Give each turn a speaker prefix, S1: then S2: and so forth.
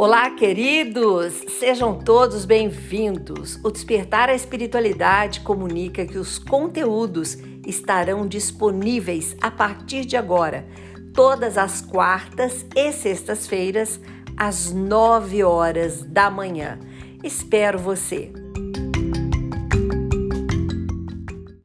S1: Olá, queridos! Sejam todos bem-vindos. O Despertar a Espiritualidade comunica que os conteúdos estarão disponíveis a partir de agora, todas as quartas e sextas-feiras, às nove horas da manhã. Espero você!